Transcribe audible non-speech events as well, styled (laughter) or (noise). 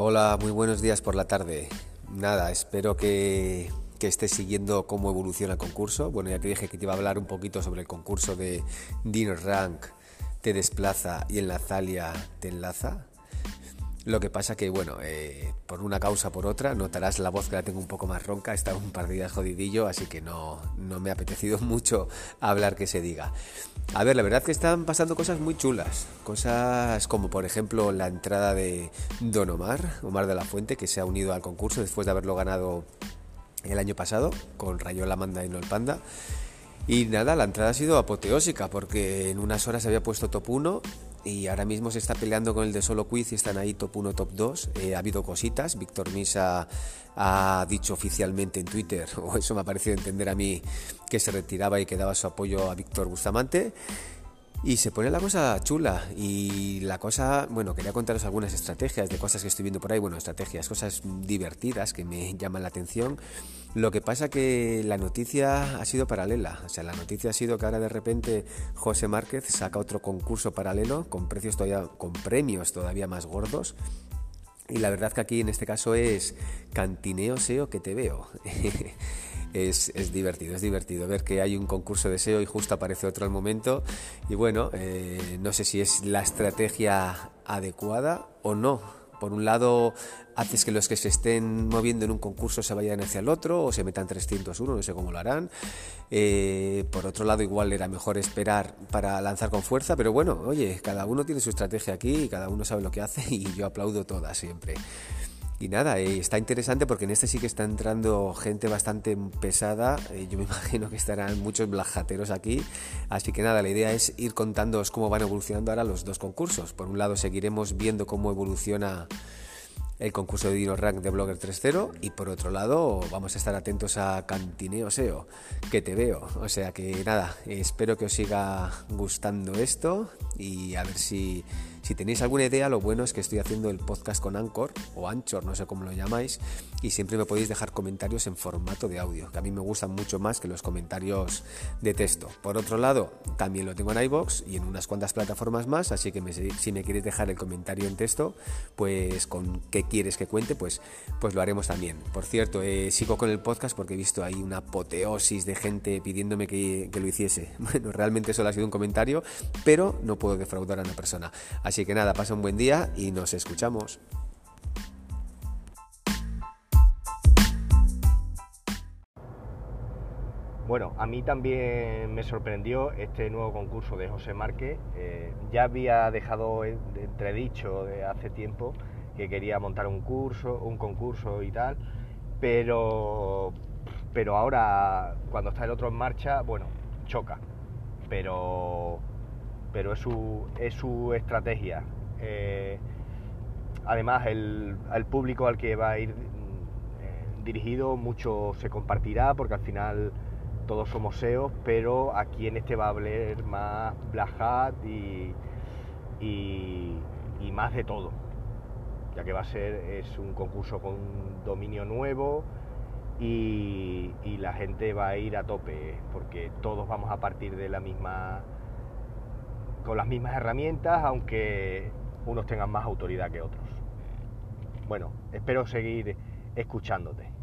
Hola, muy buenos días por la tarde. Nada, espero que, que estés siguiendo cómo evoluciona el concurso. Bueno, ya te dije que te iba a hablar un poquito sobre el concurso de Dino Rank, te desplaza y en la Zalia te enlaza. Lo que pasa que, bueno, eh, por una causa o por otra, notarás la voz que la tengo un poco más ronca, está un par de días jodidillo, así que no, no me ha apetecido (laughs) mucho hablar que se diga. A ver, la verdad que están pasando cosas muy chulas, cosas como por ejemplo la entrada de Don Omar, Omar de la Fuente, que se ha unido al concurso después de haberlo ganado el año pasado con Rayola Manda y No el Panda. Y nada, la entrada ha sido apoteósica porque en unas horas había puesto top 1 y ahora mismo se está peleando con el de Solo Quiz y están ahí top 1, top 2. Eh, ha habido cositas, Víctor Misa ha dicho oficialmente en Twitter, (laughs) o eso me ha parecido entender a mí, que se retiraba y que daba su apoyo a Víctor Bustamante. Y se pone la cosa chula y la cosa, bueno, quería contaros algunas estrategias de cosas que estoy viendo por ahí, bueno, estrategias, cosas divertidas que me (laughs) llaman la atención. Lo que pasa que la noticia ha sido paralela, o sea, la noticia ha sido que ahora de repente José Márquez saca otro concurso paralelo con precios todavía con premios todavía más gordos. Y la verdad que aquí en este caso es cantineo SEO que te veo. (laughs) es, divertido, es divertido ver que hay un concurso de SEO y justo aparece otro al momento. Y bueno, eh, no sé si es la estrategia adecuada o no. Por un lado, haces que los que se estén moviendo en un concurso se vayan hacia el otro o se metan 301, no sé cómo lo harán. Eh, por otro lado, igual era mejor esperar para lanzar con fuerza, pero bueno, oye, cada uno tiene su estrategia aquí y cada uno sabe lo que hace y yo aplaudo todas siempre. Y nada, eh, está interesante porque en este sí que está entrando gente bastante pesada. Eh, yo me (laughs) imagino que estarán muchos blajateros aquí. Así que nada, la idea es ir contándoos cómo van evolucionando ahora los dos concursos. Por un lado, seguiremos viendo cómo evoluciona el concurso de Dino Rank de Blogger 3.0 y por otro lado vamos a estar atentos a Cantineo SEO, que te veo. O sea que nada, espero que os siga gustando esto y a ver si si tenéis alguna idea, lo bueno es que estoy haciendo el podcast con Anchor o Anchor, no sé cómo lo llamáis, y siempre me podéis dejar comentarios en formato de audio, que a mí me gustan mucho más que los comentarios de texto. Por otro lado, también lo tengo en iBox y en unas cuantas plataformas más, así que si me queréis dejar el comentario en texto, pues con qué quieres que cuente, pues, pues lo haremos también. Por cierto, eh, sigo con el podcast porque he visto ahí una apoteosis de gente pidiéndome que, lo hiciese. (laughs) Bueno, realmente solo ha sido un comentario, pero no puedo defraudar a una persona. Así Así que nada, pasa un buen día y nos escuchamos. Bueno, a mí también me sorprendió este nuevo concurso de José Márquez. Eh, ya había dejado entredicho de hace tiempo que quería montar un curso, un concurso y tal, pero, pero ahora cuando está el otro en marcha, bueno, choca. Pero pero es su, es su estrategia. Eh, además, el, público al que va a ir eh, dirigido mucho se compartirá porque al final todos somos SEOs, pero aquí en este va a hablar más Black Hat y, y, más de todo, ya que va a ser es un concurso con dominio nuevo y, y la gente va a ir a tope porque todos vamos a partir de la misma con las mismas herramientas, aunque unos tengan más autoridad que otros. Bueno, espero seguir escuchándote.